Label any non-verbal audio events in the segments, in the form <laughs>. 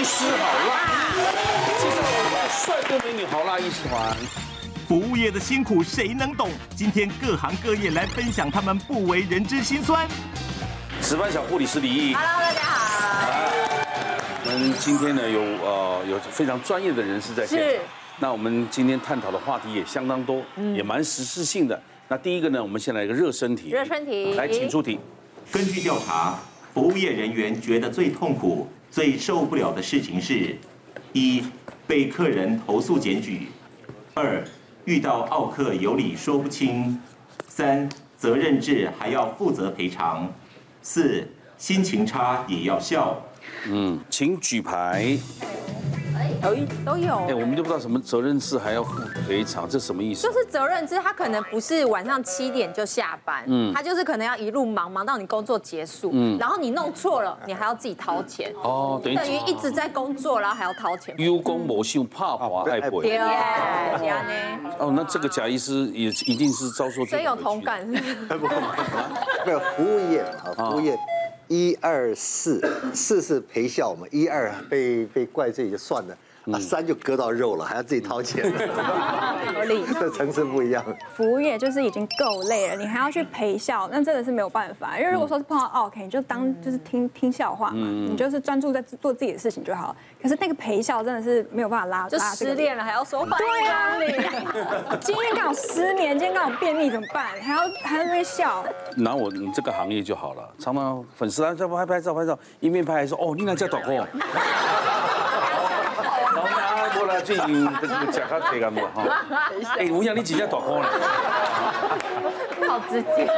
医师好辣，介绍我们帅哥美女好辣医师团。服务业的辛苦谁能懂？今天各行各业来分享他们不为人知辛酸。值班小护理师李毅，Hello，大家好。我们今天呢有呃有非常专业的人士在现场。是。那我们今天探讨的话题也相当多，嗯、也蛮实事性的。那第一个呢，我们先来一个热身题。热身题。来，请出题。根据调查，服务业人员觉得最痛苦、最受不了的事情是：一、被客人投诉检举；二、遇到奥客有理说不清；三、责任制还要负责赔偿；四、心情差也要笑。嗯，请举牌。都都有。哎，我们就不知道什么责任制还要付赔偿，这什么意思？就是责任制，他可能不是晚上七点就下班，嗯，他就是可能要一路忙忙到你工作结束，嗯，然后你弄错了，你还要自己掏钱。哦，等于等于一直在工作，然后还要掏钱。有功无秀，怕花爱赔。对啊，哦，那这个贾医师也一定是遭受。真有同感。<laughs> 没有服务业啊，服务业。一二四，四是陪笑嘛，一二被被怪罪就算了。啊，三就割到肉了，还要自己掏钱，<laughs> 合理。这层次不一样。服务业就是已经够累了，你还要去陪笑，那真的是没有办法。因为如果说是碰到 OK，你就当就是听听笑话嘛，你就是专注在做自己的事情就好。可是那个陪笑真的是没有办法拉，就失恋了还要说话。对呀，今天刚好失眠，今天刚好便秘怎么办？还要还要微笑。拿我你这个行业就好了，常常粉丝啊在拍拍照拍照，一面拍还说哦你那叫短裤。最近这个讲他这个嘛？哈，<laughs> 哎，我想你几下短裤了，<laughs> 好直接，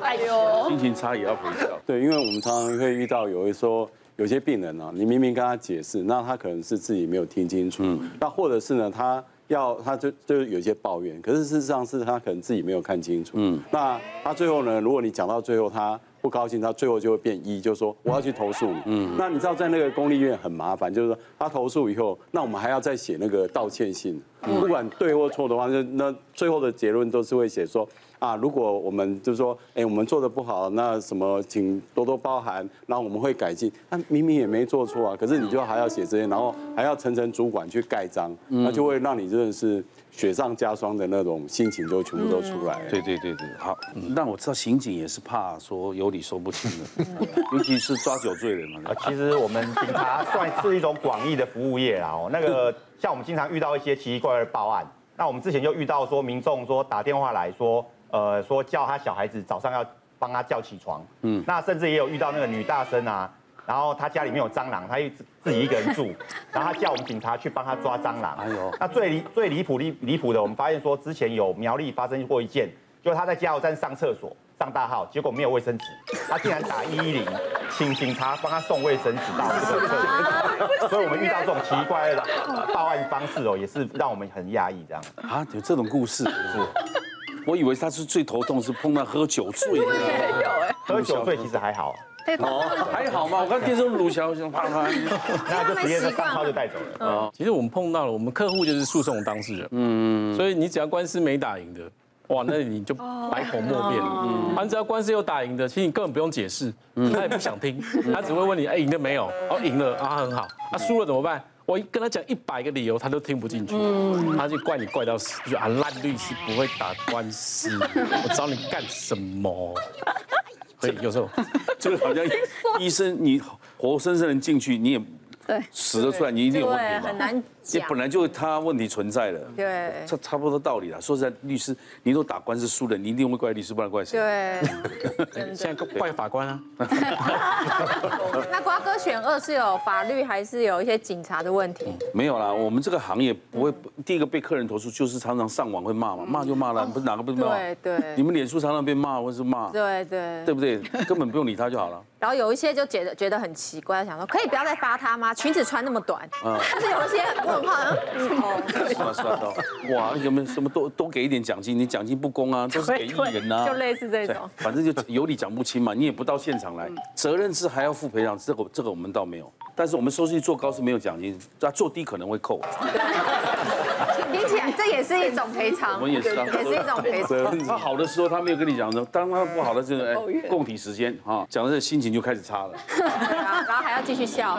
哎呦，心情差也要赔偿。对，因为我们常常会遇到有一说有些病人啊，你明明跟他解释，那他可能是自己没有听清楚，嗯，那或者是呢，他要他就就有些抱怨，可是事实上是他可能自己没有看清楚，嗯，那他最后呢，如果你讲到最后他。不高兴，他最后就会变一，就是说我要去投诉你。嗯，那你知道在那个公立医院很麻烦，就是说他投诉以后，那我们还要再写那个道歉信。不管对或错的话，那那最后的结论都是会写说啊，如果我们就是说，哎，我们做的不好，那什么，请多多包涵，然后我们会改进。那明明也没做错啊，可是你就还要写这些，然后还要层层主管去盖章，那就会让你真的是。雪上加霜的那种心情就全部都出来了。对对对对，好。那我知道刑警也是怕说有理说不清的，<laughs> 尤其是抓酒醉人嘛。其实我们警察算是一种广义的服务业啦。哦，那个像我们经常遇到一些奇奇怪怪的报案，那我们之前就遇到说民众说打电话来说，呃，说叫他小孩子早上要帮他叫起床。嗯。那甚至也有遇到那个女大生啊。然后他家里面有蟑螂，他一自己一个人住，<laughs> 然后他叫我们警察去帮他抓蟑螂。哎呦，那最离最离谱离离谱的，我们发现说之前有苗栗发生过一件，就是他在加油站上厕所上大号，结果没有卫生纸，他竟然打一一零，请警察帮他送卫生纸到这个厕所。<laughs> 所以我们遇到这种奇怪的报案方式哦，也是让我们很压抑这样。啊，有这种故事？是，我以为他是最头痛是碰到喝酒醉。有哎，喝酒醉其实还好。哦，还好嘛，我看电视录像，想啪啪，然后就直接在上号就带走了。嗯，其实我们碰到了，我们客户就是诉讼的当事人，嗯，所以你只要官司没打赢的，哇，那你就百口莫辩。嗯，反正只要官司有打赢的，其实你根本不用解释，他也不想听，他只会问你，哎，赢了没有？哦，赢了啊，很好。啊，输了怎么办？我跟他讲一百个理由，他都听不进去，他就怪你怪到死，就啊，烂律师不会打官司，<laughs> 我找你干什么？<laughs> 所以有时候，<laughs> 就好像医生，你活生生的进去，你也。对，死了出来，你一定有问题嘛？很难讲。也本来就他问题存在了。对，这差不多道理了。说实在，律师你都打官司输了，你一定会怪律师，不然怪谁？对，<laughs> 现在怪法官啊。<laughs> 那瓜哥选二是有法律，还是有一些警察的问题？没有啦，我们这个行业不会。第一个被客人投诉就是常常上网会骂嘛，骂就骂了，不是哪个不是骂？对对。你们脸书常常被骂或是骂？对对。对不对？根本不用理他就好了。然后有一些就觉得觉得很奇怪，想说可以不要再发他吗？裙子穿那么短，嗯，但是有一些问号，嗯，算了算了，哇，有没有什么多多给一点奖金？你奖金不公啊，都是给艺人啊，就类似这种，反正就有理讲不清嘛，你也不到现场来，责任制还要负赔偿，这个这个我们倒没有，但是我们收视率做高是没有奖金，那做低可能会扣。<laughs> 听起来这也是一种赔偿，我们也是啊，也是一种赔偿。他好的时候他没有跟你讲说，当他不好的时候哎，共体时间啊，讲的这心情就开始差了，然后还要继续笑。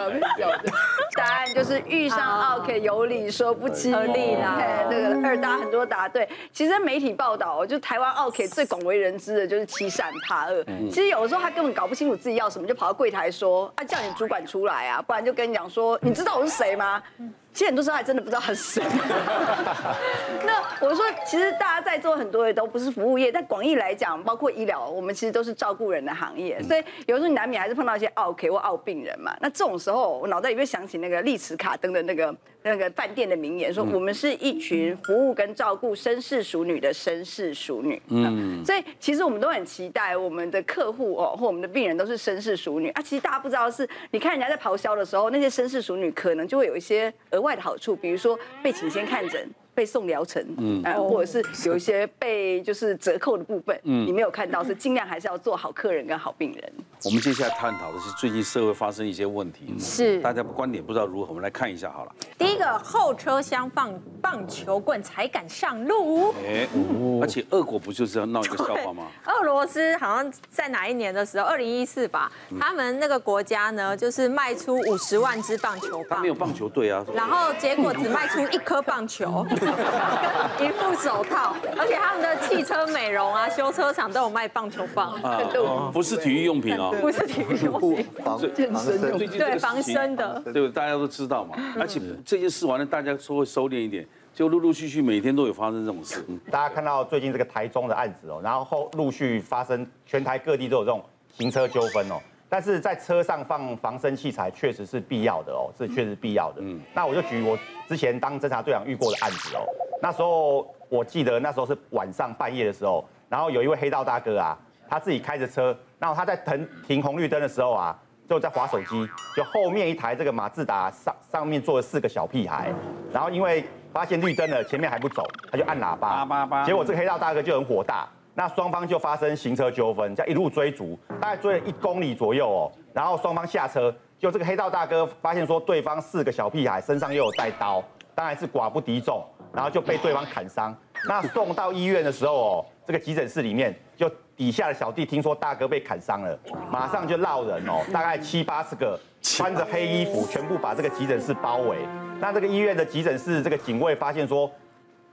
答案就是遇上奥 K 有理说不清，合理啦。那个二大很多答对。其实媒体报道，就台湾奥 K 最广为人知的就是欺善怕恶。其实有的时候他根本搞不清楚自己要什么，就跑到柜台说啊，叫你主管出来啊，不然就跟你讲说，你知道我是谁吗？其实很多时候还真的不知道他是谁。<laughs> 那我说，其实大家在座很多也都不是服务业，但广义来讲，包括医疗，我们其实都是照顾人的行业。所以有时候你难免还是碰到一些奥客或奥病人嘛。那这种时候，我脑袋里面想起那个丽池卡登的那个那个饭店的名言，说我们是一群服务跟照顾绅士淑女的绅士淑女。嗯。所以其实我们都很期待我们的客户哦，或我们的病人都是绅士淑女啊。其实大家不知道是，你看人家在咆哮的时候，那些绅士淑女可能就会有一些额外的好处，比如说被请先看诊。被送疗程，嗯，或者是有一些被就是折扣的部分，嗯，你没有看到，是尽量还是要做好客人跟好病人。我们接下来探讨的是最近社会发生一些问题，是。大家观点不知道如何，我们来看一下好了。第一个后车厢放棒球棍才敢上路，哎，而且俄国不就是要闹一个笑话吗？<laughs> 俄罗斯好像在哪一年的时候，二零一四吧，他们那个国家呢，就是卖出五十万支棒球棒，没有棒球队啊，然后结果只卖出一颗棒球。<laughs> <laughs> 一副手套，而且他们的汽车美容啊、修车厂都有卖棒球棒，啊，不是体育用品哦，<laughs> 不是体育用品，<laughs> 防健身用，对，防身的，对，大家都知道嘛。而且这件事完了，大家说会收敛一点，就陆陆续续每天都有发生这种事。大家看到最近这个台中的案子哦，然后后陆续发生，全台各地都有这种行车纠纷哦。但是在车上放防身器材确实是必要的哦，是确实必要的。嗯，那我就举我之前当侦查队长遇过的案子哦。那时候我记得那时候是晚上半夜的时候，然后有一位黑道大哥啊，他自己开着车，然后他在停停红绿灯的时候啊，就在划手机，就后面一台这个马自达上上面坐了四个小屁孩，然后因为发现绿灯了，前面还不走，他就按喇叭，结果这个黑道大哥就很火大。那双方就发生行车纠纷，这样一路追逐，大概追了一公里左右哦。然后双方下车，就这个黑道大哥发现说对方四个小屁孩身上又有带刀，当然是寡不敌众，然后就被对方砍伤。那送到医院的时候哦，这个急诊室里面就底下的小弟听说大哥被砍伤了，马上就闹人哦，大概七八十个穿着黑衣服，全部把这个急诊室包围。那这个医院的急诊室这个警卫发现说，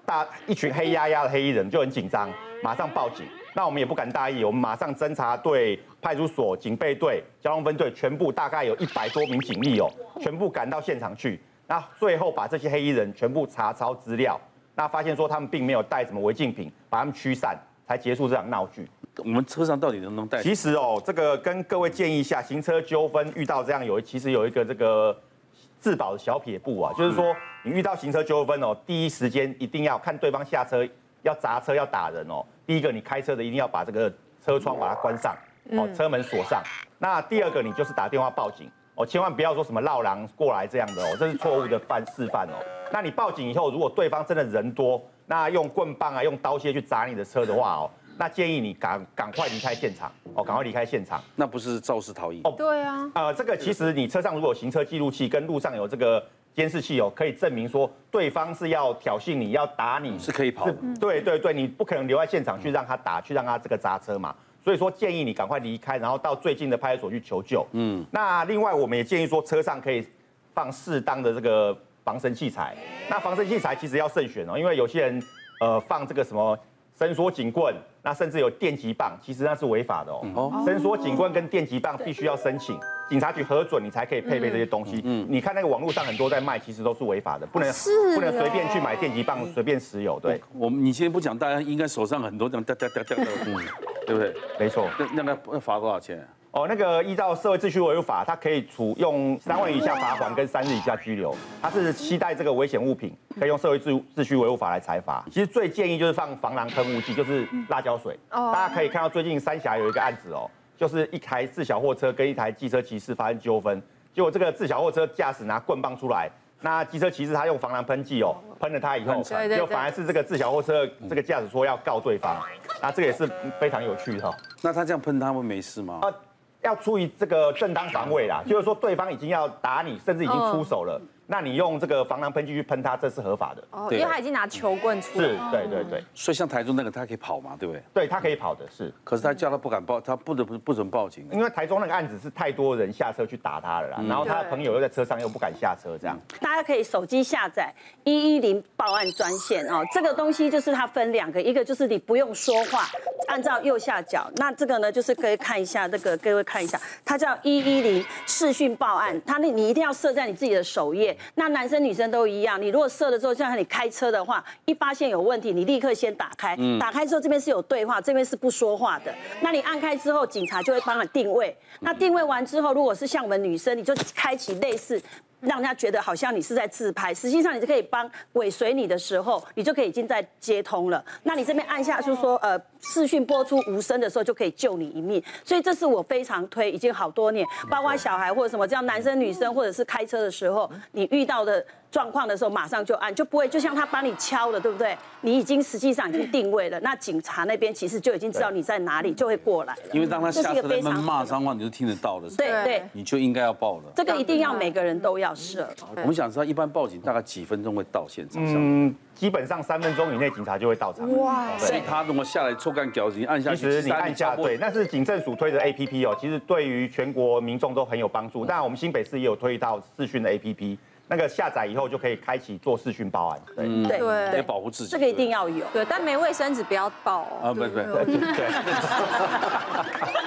大一群黑压压的黑衣人就很紧张。马上报警，那我们也不敢大意，我们马上侦查队、派出所、警备队、交通分队，全部大概有一百多名警力哦，全部赶到现场去。那最后把这些黑衣人全部查抄资料，那发现说他们并没有带什么违禁品，把他们驱散，才结束这场闹剧。我们车上到底能不能带？其实哦，这个跟各位建议一下，行车纠纷遇到这样有，其实有一个这个自保的小撇步啊，就是说你遇到行车纠纷哦，第一时间一定要看对方下车。要砸车要打人哦，第一个你开车的一定要把这个车窗把它关上，哦，车门锁上。那第二个你就是打电话报警哦，千万不要说什么绕狼过来这样的哦，这是错误的范示范哦。那你报警以后，如果对方真的人多，那用棍棒啊，用刀械去砸你的车的话哦，那建议你赶赶快离开现场哦，赶快离开现场。那不是肇事逃逸哦？对啊。呃，这个其实你车上如果有行车记录器跟路上有这个。监视器哦，可以证明说对方是要挑衅你，要打你，是可以跑的。对对对，你不可能留在现场去让他打，去让他这个砸车嘛。所以说建议你赶快离开，然后到最近的派出所去求救。嗯，那另外我们也建议说车上可以放适当的这个防身器材。那防身器材其实要慎选哦，因为有些人呃放这个什么伸缩警棍，那甚至有电击棒，其实那是违法的哦。伸缩警棍跟电击棒必须要申请。警察局核准，你才可以配备这些东西。嗯，你看那个网络上很多在卖，其实都是违法的，不能不能随便去买电击棒，随便持有。对，我们你先不讲，大家应该手上很多这样哒哒哒哒的，嗯，<laughs> 对不对？没错。那那个罚多少钱？哦，那个依照社会秩序维护法，他可以处用三万以下罚款跟三日以下拘留。他是期待这个危险物品，可以用社会秩秩序维护法来裁罚。其实最建议就是放防狼喷雾剂，就是辣椒水。哦。大家可以看到最近三峡有一个案子哦。就是一台自小货车跟一台机车骑士发生纠纷，结果这个自小货车驾驶拿棍棒出来，那机车骑士他用防狼喷剂哦，喷了他以后，就反而是这个自小货车这个驾驶说要告对方，那这个也是非常有趣的。那他这样喷他会没事吗？要出于这个正当防卫啦，就是说对方已经要打你，甚至已经出手了，那你用这个防狼喷剂去喷它，这是合法的。哦，因为他已经拿球棍出来。是，对对对。所以像台中那个，他可以跑嘛，对不对？对，他可以跑的，是。可是他叫他不敢报，他不得不不准报警。因为台中那个案子是太多人下车去打他了啦，然后他的朋友又在车上又不敢下车，这样。大家可以手机下载一一零报案专线哦，这个东西就是它分两个，一个就是你不用说话，按照右下角，那这个呢就是可以看一下这个，各位看一下，它叫一一零视讯报案，它那你一定要设在你自己的首页。那男生女生都一样，你如果射了之后，像你开车的话，一发现有问题，你立刻先打开，打开之后这边是有对话，这边是不说话的。那你按开之后，警察就会帮你定位。那定位完之后，如果是像我们女生，你就开启类似。让人家觉得好像你是在自拍，实际上你就可以帮尾随你的时候，你就可以已经在接通了。那你这边按下就是说，呃，视讯播出无声的时候，就可以救你一命。所以这是我非常推，已经好多年，包括小孩或者什么，这样男生女生或者是开车的时候，你遇到的。状况的时候马上就按，就不会就像他帮你敲了，对不对？你已经实际上已经定位了，那警察那边其实就已经知道你在哪里，就会过来了。因为当他下车在那骂脏话，你就听得到的。对对，你就应该要报了。这个一定要每个人都要设。我们想知道一般报警大概几分钟会到现场？嗯，基本上三分钟以内警察就会到场。哇，所以他如果下来抽干屌你按下去，其实你按下对，那是警政署推的 APP 哦，其实对于全国民众都很有帮助。当然我们新北市也有推一套视讯的 APP。那个下载以后就可以开启做视讯报案，对。对。对，要保护自己，这个一定要有，对，但没卫生纸不要报。哦啊，不不对，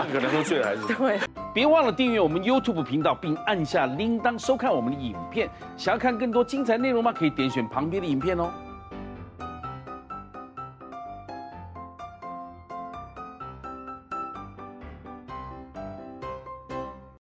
<laughs> 可能喝醉了还是。<laughs> 对，别忘了订阅我们 YouTube 频道，并按下铃铛收看我们的影片。想要看更多精彩内容吗？可以点选旁边的影片哦。